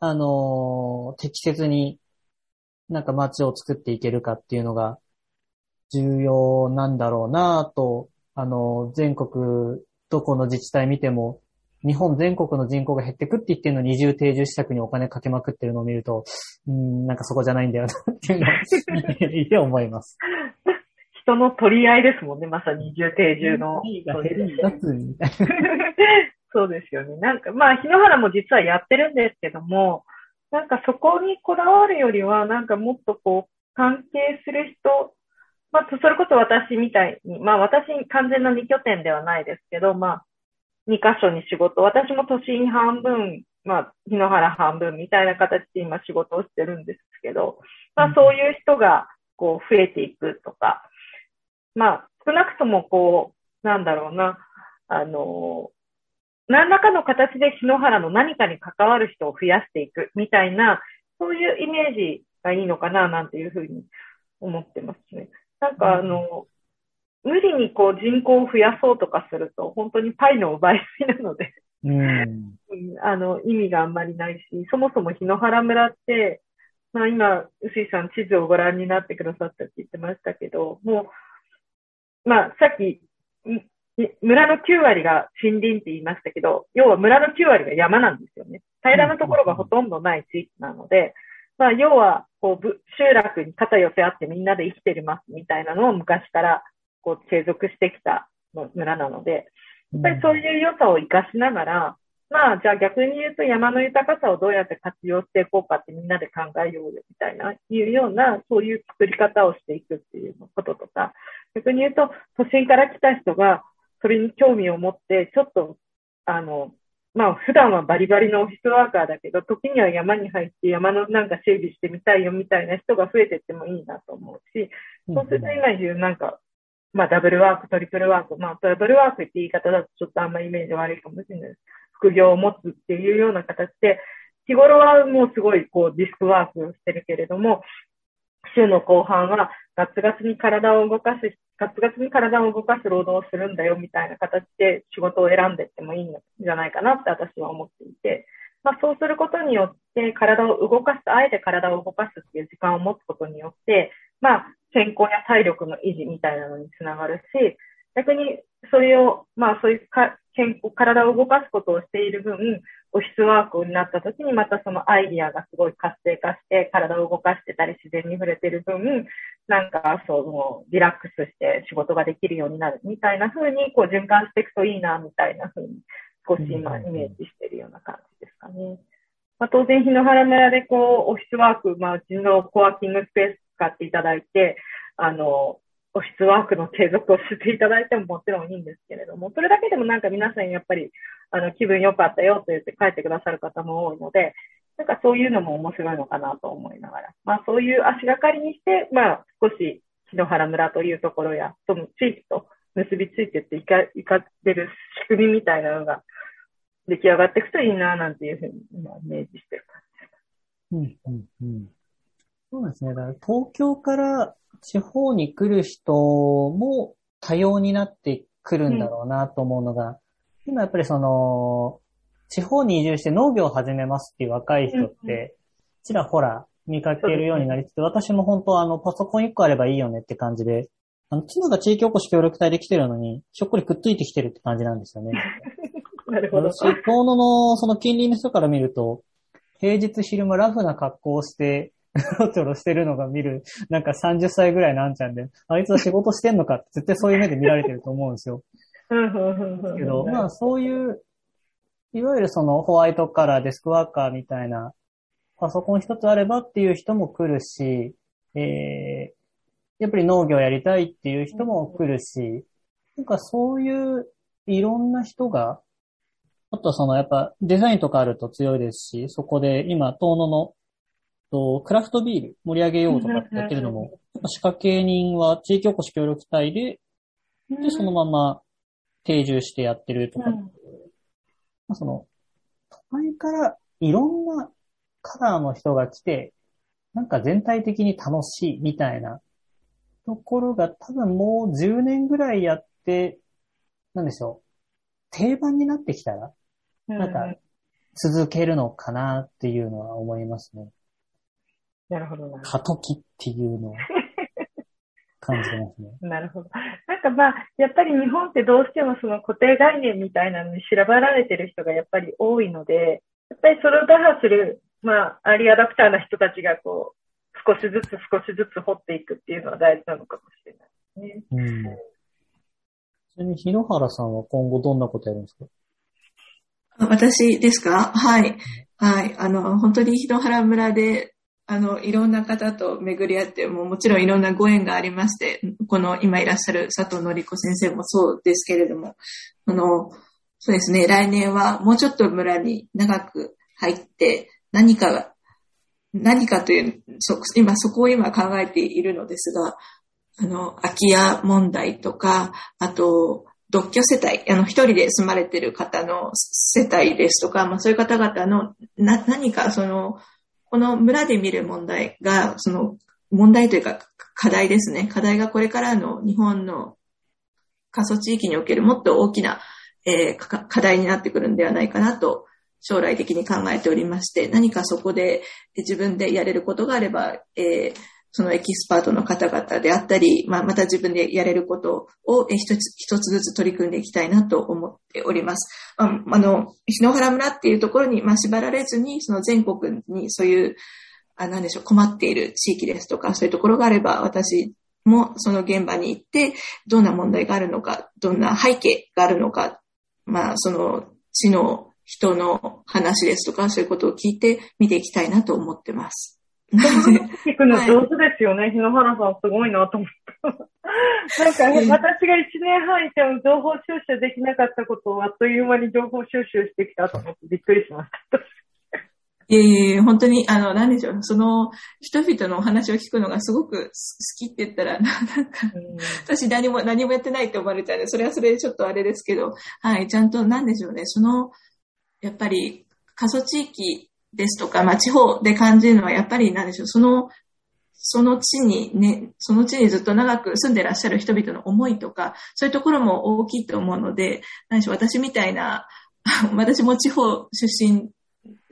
あのー適切になんか街を作っていけるかっていうのが重要なんだろうなと、あのー全国どこの自治体見ても、日本全国の人口が減ってくって言ってるのに二重定住施策にお金かけまくってるのを見ると、うん、なんかそこじゃないんだよなっていうのを [LAUGHS] 見て思います。人の取り合いですもんね、まさに重定住の。そうですよね。なんか、まあ、日野原も実はやってるんですけども、なんかそこにこだわるよりは、なんかもっとこう、関係する人まあ、それこそ私みたいに、まあ私完全な2拠点ではないですけど、まあ、2箇所に仕事、私も都心半分、まあ、日野原半分みたいな形で今仕事をしてるんですけど、まあそういう人がこう増えていくとか、まあ少なくともこう、なんだろうな、あの、何らかの形で日野原の何かに関わる人を増やしていくみたいな、そういうイメージがいいのかななんていうふうに思ってますね。なんかあの、無理にこう人口を増やそうとかすると、本当にパイの奪い合いなのでうん。う [LAUGHS] んあの、意味があんまりないし、そもそも日野原村って、まあ今、臼井さん地図をご覧になってくださったって言ってましたけど、もう、まあさっき、村の9割が森林って言いましたけど、要は村の9割が山なんですよね。平らなところがほとんどない地域なので、まあ要は、こう、集落に肩寄せ合ってみんなで生きてるますみたいなのを昔からこう継続してきた村なので、やっぱりそういう良さを活かしながら、まあ、じゃあ逆に言うと山の豊かさをどうやって活用していこうかってみんなで考えようよみたいな、いうような、そういう作り方をしていくっていうこととか、逆に言うと、都心から来た人がそれに興味を持って、ちょっと、あの、まあ普段はバリバリのオフィスワーカーだけど、時には山に入って山のなんか整備してみたいよみたいな人が増えてってもいいなと思うし、そうすると今言うなんか、まあダブルワーク、トリプルワーク、まあダブルワークって言い方だとちょっとあんまイメージ悪いかもしれないです。副業を持つっていうような形で、日頃はもうすごいこうディスクワークをしてるけれども、週の後半はガツガツに体を動かす、ガツガツに体を動かす労働をするんだよみたいな形で仕事を選んでいってもいいんじゃないかなって私は思っていて、まあそうすることによって体を動かす、あえて体を動かすっていう時間を持つことによって、まあ健康や体力の維持みたいなのにつながるし、逆にそれを、まあそういうか健康、体を動かすことをしている分、オフィスワークになった時にまたそのアイディアがすごい活性化して体を動かしてたり自然に触れてる分、なんかそのリラックスして仕事ができるようになるみたいな風にこう循環していくといいなみたいな風に少し今イメージしてるような感じですかね。まあ、当然日野原村でこうオフィスワーク、まあうちのコワーキングスペース使っていただいて、あの、オフィスワークの継続をしていただいてももちろんいいんですけれども、それだけでもなんか皆さんやっぱり、あの、気分良かったよと言って帰ってくださる方も多いので、なんかそういうのも面白いのかなと思いながら、まあそういう足がかりにして、まあ少し篠原村というところや、その地域と結びついていっていか、いかれる仕組みみたいなのが出来上がっていくといいななんていうふうに今イメージしてる感じです。うん、うん、うん。そうですね。だから東京から地方に来る人も多様になってくるんだろうなと思うのが、今やっぱりその、地方に移住して農業を始めますっていう若い人っうんうて、ちらほら見かけるようになりつつ、私も本当あの、パソコン1個あればいいよねって感じで、あの、妻が地域おこし協力隊で来てるのに、ひょっこりくっついてきてるって感じなんですよね。[LAUGHS] なるほど。私、遠野のその近隣の人から見ると、平日昼間ラフな格好をして、[LAUGHS] うろちょろしてるのが見る、なんか30歳ぐらいのあんちゃんで、あいつは仕事してんのかって絶対そういう目で見られてると思うんですよ。けど、まあそういう、いわゆるそのホワイトカラー、デスクワーカーみたいな、パソコン一つあればっていう人も来るし、えー、やっぱり農業やりたいっていう人も来るし、なんかそういういろんな人が、あとはそのやっぱデザインとかあると強いですし、そこで今、遠野のとクラフトビール盛り上げようとかやってるのも、仕掛け人は地域おこし協力隊で、で、そのまま定住してやってるとか、うん。まあ、その、都会からいろんなカラーの人が来て、なんか全体的に楽しいみたいなところが多分もう10年ぐらいやって、なんでしょう、定番になってきたら、なんか続けるのかなっていうのは思いますね。なるほどな。過渡期っていうのを [LAUGHS] 感じてますね。なるほど。なんかまあ、やっぱり日本ってどうしてもその固定概念みたいなのに調べられてる人がやっぱり多いので、やっぱりそれを打破する、まあ、アーリーアダプターな人たちがこう、少しずつ少しずつ掘っていくっていうのは大事なのかもしれないですね。うん。ちなみに、日野原さんは今後どんなことやるんですか？私ですか？はい。はい。あの、本当に日野原村で、あの、いろんな方と巡り合って、ももちろんいろんなご縁がありまして、この今いらっしゃる佐藤のり子先生もそうですけれども、あの、そうですね、来年はもうちょっと村に長く入って、何かが、何かという、そ今そこを今考えているのですが、あの、空き家問題とか、あと、独居世帯、あの、一人で住まれている方の世帯ですとか、まあそういう方々の、な、何かその、この村で見る問題が、その、問題というか課題ですね。課題がこれからの日本の過疎地域におけるもっと大きな、えー課題になってくるんではないかなと、将来的に考えておりまして、何かそこで自分でやれることがあれば、えーそのエキスパートの方々であったり、まあ、また自分でやれることを一つ一つずつ取り組んでいきたいなと思っております。あの、日野原村っていうところに、まあ、縛られずに、その全国にそういう、あ、なんでしょう、困っている地域ですとか、そういうところがあれば、私もその現場に行って、どんな問題があるのか、どんな背景があるのか、まあ、その地の人の話ですとか、そういうことを聞いて見ていきたいなと思ってます。[LAUGHS] 聞くの上手ですよね。日野原さんすごいなと思った。なんか、私が一年半いても情報収集できなかったことをあっという間に情報収集してきたと思ってびっくりしました。いえいえ、本当に、あの、なんでしょう、その、人々のお話を聞くのがすごく好きって言ったら、な [LAUGHS] なんか、私何も、何もやってないって思われちゃうんで、それはそれでちょっとあれですけど、はい、ちゃんと、なんでしょうね、その、やっぱり、過疎地域ですとか、まあ、地方で感じるのは、やっぱり、なんでしょう、その、その地にね、その地にずっと長く住んでらっしゃる人々の思いとか、そういうところも大きいと思うので、何でしょう、私みたいな、[LAUGHS] 私も地方出身、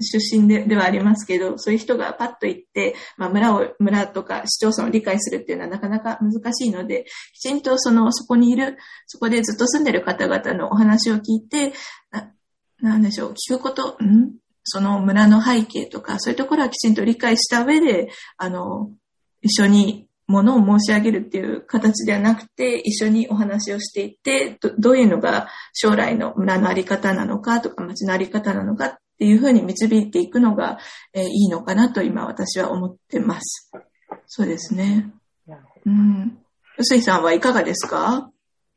出身でではありますけど、そういう人がパッと行って、まあ、村を、村とか市町村を理解するっていうのはなかなか難しいので、きちんとその、そこにいる、そこでずっと住んでる方々のお話を聞いて、ななんでしょう、聞くこと、ん？その村の背景とか、そういうところはきちんと理解した上で、あの、一緒にものを申し上げるっていう形ではなくて、一緒にお話をしていって、どどういうのが将来の村のあり方なのかとか、町のあり方なのかっていうふうに導いていくのが、えーいいのかなと今私は思ってます。そうですね。うん。臼井さんはいかがですか？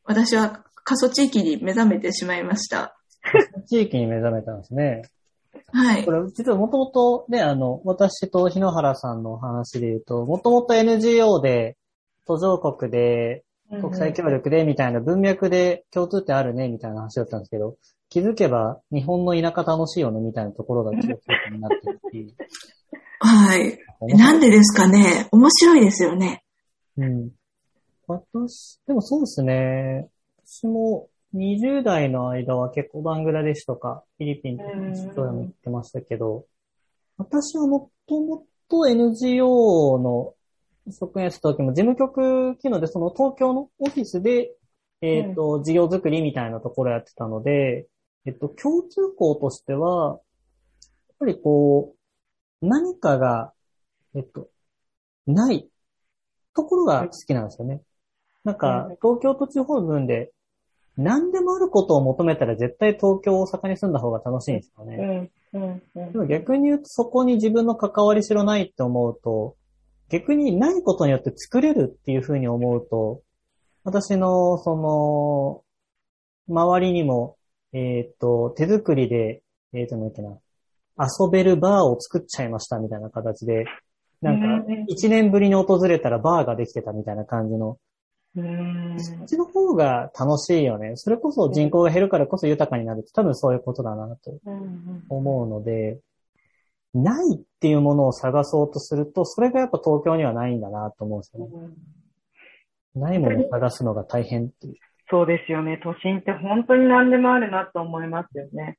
私は過疎地域に目覚めてしまいました。[LAUGHS] 地域に目覚めたんですね。はいこ。れ、実はもともとね、あの、私と日野原さんの話で言うと、もともと NGO で、途上国で、国際協力で、みたいな文脈で共通点あるね、みたいな話だったんですけど、気づけば日本の田舎楽しいよね、みたいなところが共通点になってるっていう。[LAUGHS] はい。なんでですかね？面白いですよね。うん。私、でもそうですね。私も20代の間は結構バングラデシュとかフィリピンとかうん出張でも行ってましたけど、私はもともと NGO の職員やってた時も事務局機能でその東京のオフィスで、えっ、と、事業作りみたいなところやってたので、えっと、共通項としては、やっぱりこう、何かが、えっと、ないところが好きなんですよね。なんかうん、東京と地方の分で、何でもあることを求めたら絶対東京、大阪に住んだ方が楽しいんですよね。うん、うん、うんでも逆に言うとそこに自分の関わりしろないって思うと、逆にないことによって作れるっていうふうに思うと、私の、その、周りにも、えっ、と、手作りで、えっ、と、なんだっけな、遊べるバーを作っちゃいましたみたいな形で、なんかうん、一年ぶりに訪れたらバーができてたみたいな感じの、うん。そっちの方が楽しいよね。それこそ人口が減るからこそ豊かになるって多分そういうことだなとうん思うので、ないっていうものを探そうとすると、それがやっぱ東京にはないんだなと思うんですよね。うんないものを探すのが大変っていう。そうですよね。都心って本当に何でもあるなと思いますよね。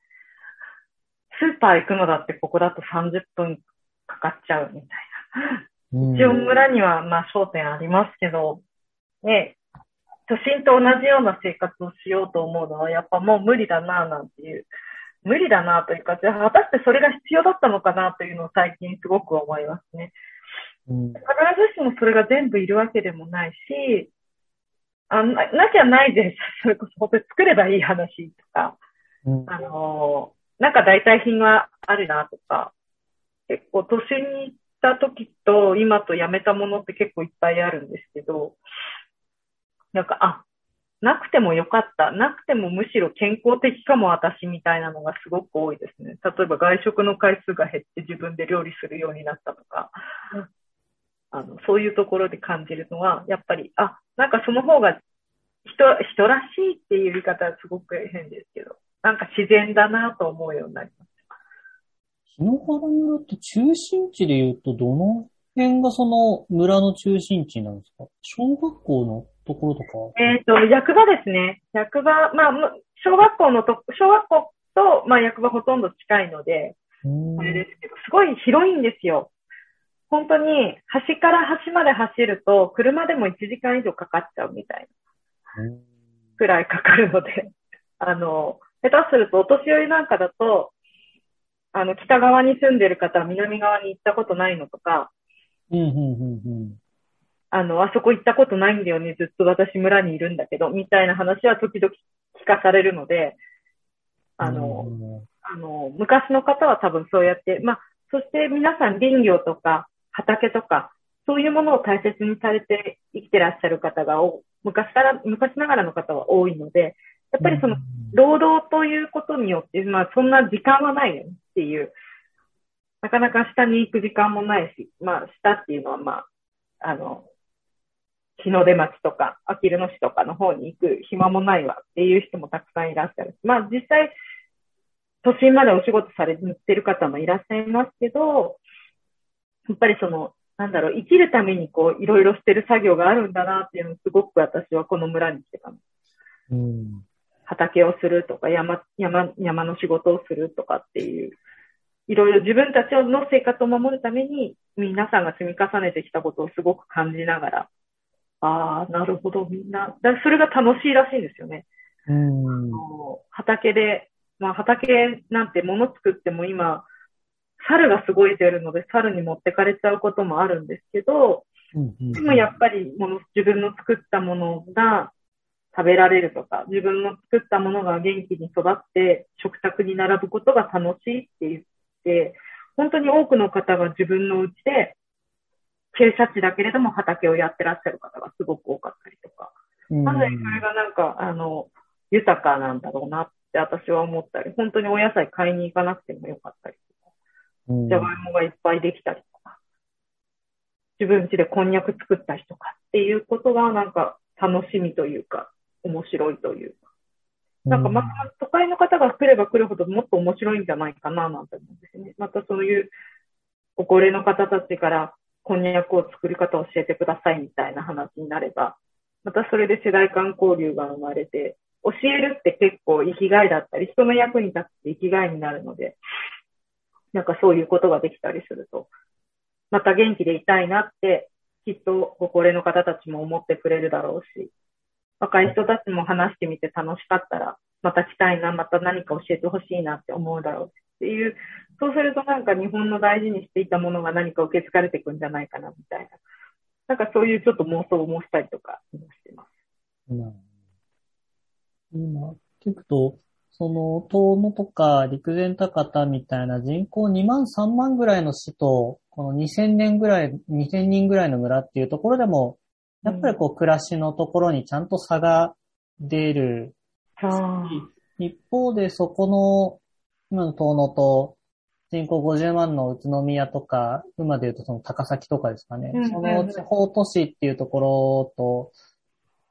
スーパー行くのだってここだと30分かかっちゃうみたいうんな。一応村にはまあ商店ありますけど、ね、都心と同じような生活をしようと思うのはやっぱもう無理だななんていう。無理だなというか、じゃあ果たしてそれが必要だったのかなというのを最近すごく思いますね。うん。必ずしもそれが全部いるわけでもないし、あななきゃないで、それこそ本当に作ればいい話とか、うん。あのーなんか代替品はあるなとか、結構都心にた時と今とやめたものって結構いっぱいあるんですけど、なんか、あ、なくてもよかった。なくてもむしろ健康的かも私みたいなのがすごく多いですね。例えば外食の回数が減って自分で料理するようになったとか、あの、そういうところで感じるのは、やっぱり、あ、なんかその方が人、人らしいっていう言い方はすごく変ですけど、なんか自然だなと思うようになります。日野原村って中心地で言うと、どの辺がその村の中心地なんですか？小学校のところとかえっ、と、役場ですね。役場、まあ、む小学校のと、小学校と、まあ、役場ほとんど近いので、うんあれですけど、すごい広いんですよ。本当に、端から端まで走ると、車でも1時間以上かかっちゃうみたいなうんくらいかかるので、[LAUGHS] あの、下手するとお年寄りなんかだと、あの、北側に住んでる方は南側に行ったことないのとか、うん、うん、うん、あの、あそこ行ったことないんだよね、ずっと私村にいるんだけど、みたいな話は時々聞かされるので、あの、うんあの、昔の方は多分そうやって、まあ、そして皆さん林業とか畑とか、そういうものを大切にされて生きてらっしゃる方がお、昔から、昔ながらの方は多いので、やっぱりその、労働ということによって、まあ、そんな時間はないよねっていう、なかなか下に行く時間もないし、まあ、下っていうのはまあ、あの、日の出町とか、あきる野市とかの方に行く暇もないわっていう人もたくさんいらっしゃる。まあ、実際、都心までお仕事されてる方もいらっしゃいますけど、やっぱりその、なんだろう、生きるためにこう、いろいろしてる作業があるんだなっていうのをすごく私はこの村に来てたの。うん。畑をするとか、山、山、山の仕事をするとかっていう、いろいろ自分たちの生活を守るために、皆さんが積み重ねてきたことをすごく感じながら、ああ、なるほど、みんな。だそれが楽しいらしいんですよね。うん。畑で、まあ畑なんて物作っても今、猿がすごい出るので、猿に持ってかれちゃうこともあるんですけど、うんでもやっぱりもの自分の作ったものが食べられるとか、自分の作ったものが元気に育って食卓に並ぶことが楽しいって言って、本当に多くの方が自分のうちで、傾斜地だけれども畑をやってらっしゃる方がすごく多かったりとか、うん。なのでそれがなんか、あの、豊かなんだろうなって私は思ったり、本当にお野菜買いに行かなくてもよかったりとか、うん。じゃがいもがいっぱいできたりとか、自分家でこんにゃく作ったりとかっていうことがなんか楽しみというか、面白いというか、なんかまた都会の方が来れば来るほどもっと面白いんじゃないかななんて思うんですよね。またそういうご高齢の方たちからこんにゃくを作り方を教えてくださいみたいな話になれば、またそれで世代間交流が生まれて、教えるって結構生きがいだったり、人の役に立って生きがいになるので、なんかそういうことができたりすると、また元気でいたいなって、きっとご高齢の方たちも思ってくれるだろうし、若い人たちも話してみて楽しかったら、また来たいな、また何か教えてほしいなって思うだろうし。っていう、そうするとなんか日本の大事にしていたものが何か受け継がれていくんじゃないかなみたいな。なんかそういうちょっと妄想もしたりとか今してます。うん今、聞くと、その、遠野とか陸前高田みたいな人口2万3万ぐらいの市と、この2000年ぐらい、2000人ぐらいの村っていうところでも、やっぱりこう暮らしのところにちゃんと差が出る。あ一方でそこの、今の遠野と人口50万の宇都宮とか、今で言うとその高崎とかですかね。うんその地方都市っていうところと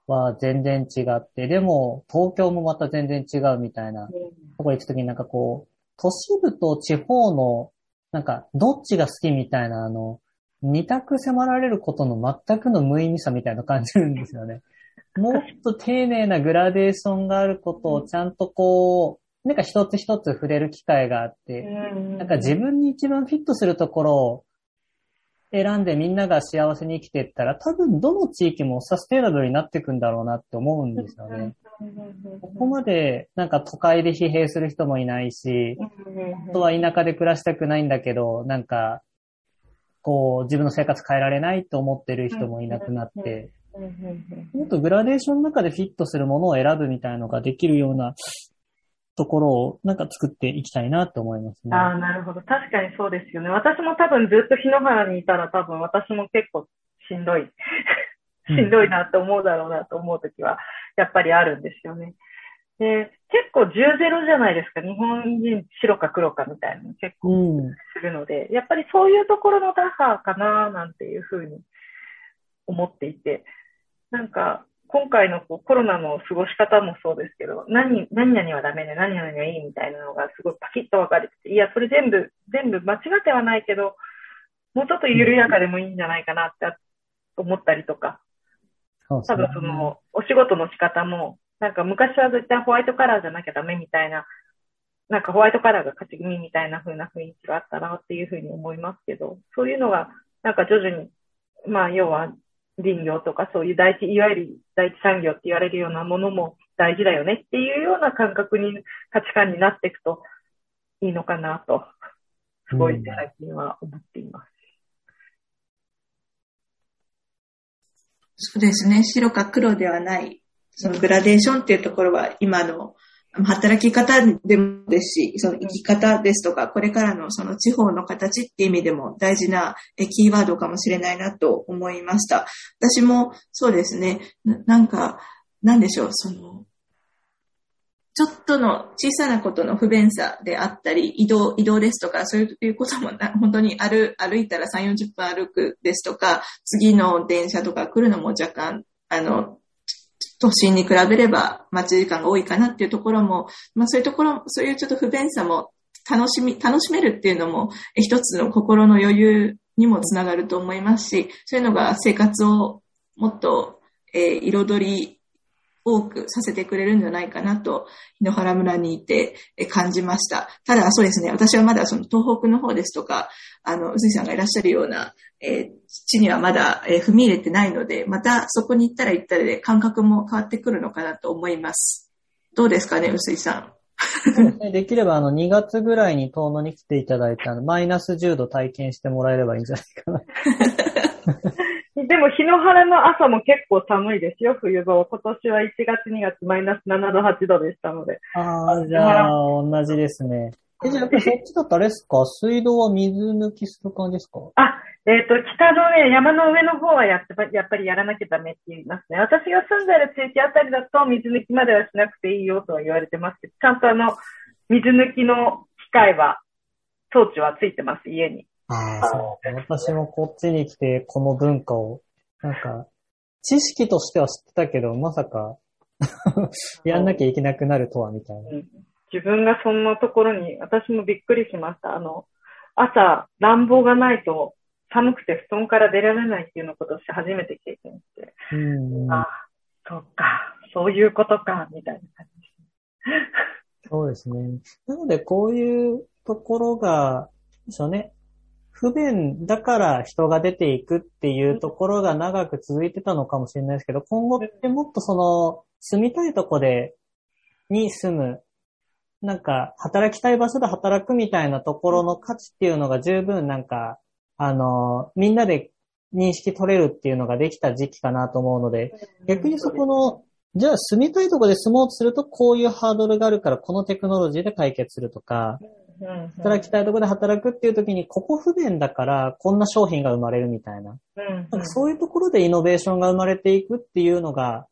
は全然違って、でも東京もまた全然違うみたいなところ行くときになんかこう、都市部と地方のなんかどっちが好きみたいなあの、二択迫られることの全くの無意味さみたいなの感じるんですよね。もっと丁寧なグラデーションがあることをちゃんとこう、なんか一つ一つ触れる機会があって、なんか自分に一番フィットするところを選んでみんなが幸せに生きていったら、多分どの地域もサステイナブルになっていくんだろうなって思うんですよね。ここまでなんか都会で疲弊する人もいないし、本当は田舎で暮らしたくないんだけど、なんか、こう自分の生活変えられないと思ってる人もいなくなって、もっとグラデーションの中でフィットするものを選ぶみたいなのができるようなところをなんか作っていきたいなと思いますね。ああ、なるほど。確かにそうですよね。私も多分ずっと日野原にいたら多分私も結構しんどい。しんどいなって思うだろうなと思うときは、やっぱりあるんですよね。で、結構10-0じゃないですか。日本人白か黒かみたいなの結構うん。するので、やっぱりそういうところの打破かななんていうふうに思っていて、なんか今回のこうコロナの過ごし方もそうですけど、何、何々はダメで何々はいいみたいなのがすごいパキッと分かれてて、いや、それ全部、全部間違ってはないけど、もうちょっと緩やかでもいいんじゃないかなって思ったりとか、多分その、お仕事の仕方も、なんか昔は絶対ホワイトカラーじゃなきゃダメみたいな、なんかホワイトカラーが勝ち組みたいな風な雰囲気があったなっていうふうに思いますけど、そういうのが、なんか徐々に、まあ要は林業とかそういう第一、いわゆる第一産業って言われるようなものも大事だよねっていうような感覚に、価値観になっていくといいのかなと、すごい最近は思っています。そうですね。白か黒ではない、そのグラデーションっていうところは今の働き方でもですし、その生き方ですとか、これからのその地方の形っていう意味でも大事なキーワードかもしれないなと思いました。私もそうですね。ななんか、なんでしょう、その、ちょっとの小さなことの不便さであったり、移動、移動ですとか、そういうこともな本当に歩、歩いたら3、40分歩くですとか、次の電車とか来るのも若干、あの、都心に比べれば待ち時間が多いかなっていうところも、まあそういうところ、そういうちょっと不便さも楽しみ、楽しめるっていうのも、一つの心の余裕にもつながると思いますし、そういうのが生活をもっと、えー彩り多くさせてくれるんじゃないかなと、日野原村にいてえ感じました。ただそうですね、私はまだその東北の方ですとか、あの、うずいさんがいらっしゃるような、えー地にはまだ、えー踏み入れてないので、またそこに行ったら行ったらで感覚も変わってくるのかなと思います。どうですかね、うすいさん。できれば、あの、2月ぐらいに遠野に来ていただいて、あの、マイナス10度体験してもらえればいいんじゃないかな。[LAUGHS] でも、日野原の朝も結構寒いですよ、冬場は。今年は1月、2月、マイナス7度、8度でしたので。ああ、じゃあ、同じですね。え、じゃあ、やっぱりそっちだとあれですか？水道は水抜きする感じですか？あ、えっ、と、北のね、山の上の方はやってばやっぱりやらなきゃダメって言いますね。私が住んでる地域あたりだと水抜きまではしなくていいよとは言われてますけど、ちゃんとあの、水抜きの機械は、装置はついてます、家に。ああ、そう。私もこっちに来て、この文化を、なんか、知識としては知ってたけど、まさか、[LAUGHS] やんなきゃいけなくなるとは、みたいな。うん自分がそんなところに、私もびっくりしました。あの、朝、暖房がないと寒くて布団から出られないっていうのことをして初めて経験して、うん。ああ、そうか、そういうことか、みたいな感じです。そうですね。なので、こういうところが、そうね、不便だから人が出ていくっていうところが長く続いてたのかもしれないですけど、今後ってもっとその、住みたいとこで、に住む、なんか、働きたい場所で働くみたいなところの価値っていうのが十分なんか、あの、みんなで認識取れるっていうのができた時期かなと思うので、逆にそこの、じゃあ住みたいところで住もうとすると、こういうハードルがあるから、このテクノロジーで解決するとか、うん働きたいところで働くっていう時に、ここ不便だから、こんな商品が生まれるみたいな。うん。なんかそういうところでイノベーションが生まれていくっていうのが、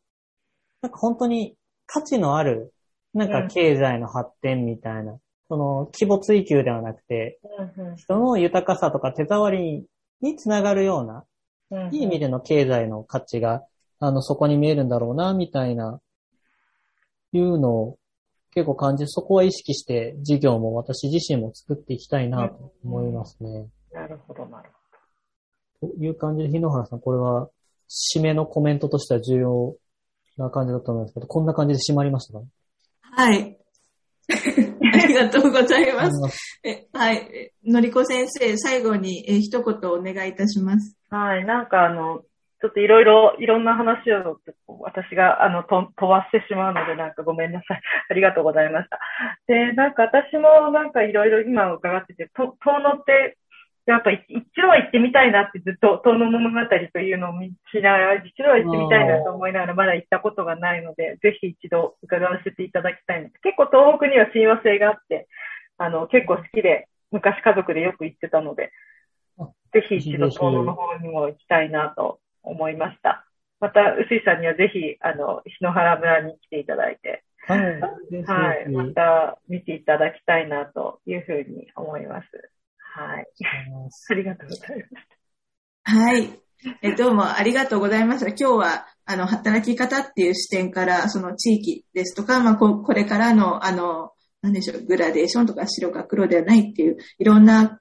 なんか本当に価値のある、なんか経済の発展みたいな、その規模追求ではなくて、うん人の豊かさとか手触りにつながるような、うん。いい意味での経済の価値が、あの、そこに見えるんだろうな、みたいな、いうのを結構感じ、そこは意識して事業も私自身も作っていきたいなと思いますね。なるほど、なるという感じで、日野原さん、これは、締めのコメントとしては重要な感じだと思いますけど、こんな感じで締まりましたか？はい。[LAUGHS] ありがとうございます。あえはい。えのりこ先生、最後にえ一言お願いいたします。ほど。はい、なんかあの、ちょっといろいろ、いろんな話を私があのと飛ばしてしまうので、なんかごめんなさい。[LAUGHS] ありがとうございました。で、なんか私もなんかいろいろ今伺ってて、と遠野ってやっぱ一度は行ってみたいなってずっと、遠野物語というのを見しながら、一度は行ってみたいなと思いながらまだ行ったことがないので、ぜひ一度伺わせていただきたい。結構東北には親和性があって、あの、結構好きで、昔家族でよく行ってたので、ぜひ一度遠野の方にも行きたいなと思いました。また、臼井さんにはぜひ、あの、篠原村に来ていただいて、はい。はい。また見ていただきたいなというふうに思います。はい。ありがとうございました。はい。えどうもありがとうございました。今日は、あの、働き方っていう視点から、その地域ですとか、まあ、ここれからの、あの、なんでしょう、グラデーションとか白か黒ではないっていう、いろんな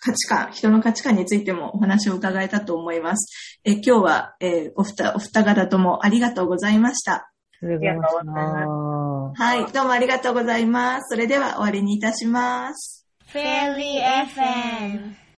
価値観、人の価値観についてもお話を伺えたと思います。え今日は、えー、お二、お二方ともありがとうございました。ありがとうございます。はい、どうもありがとうございます。それでは終わりにいたします。Fairly FM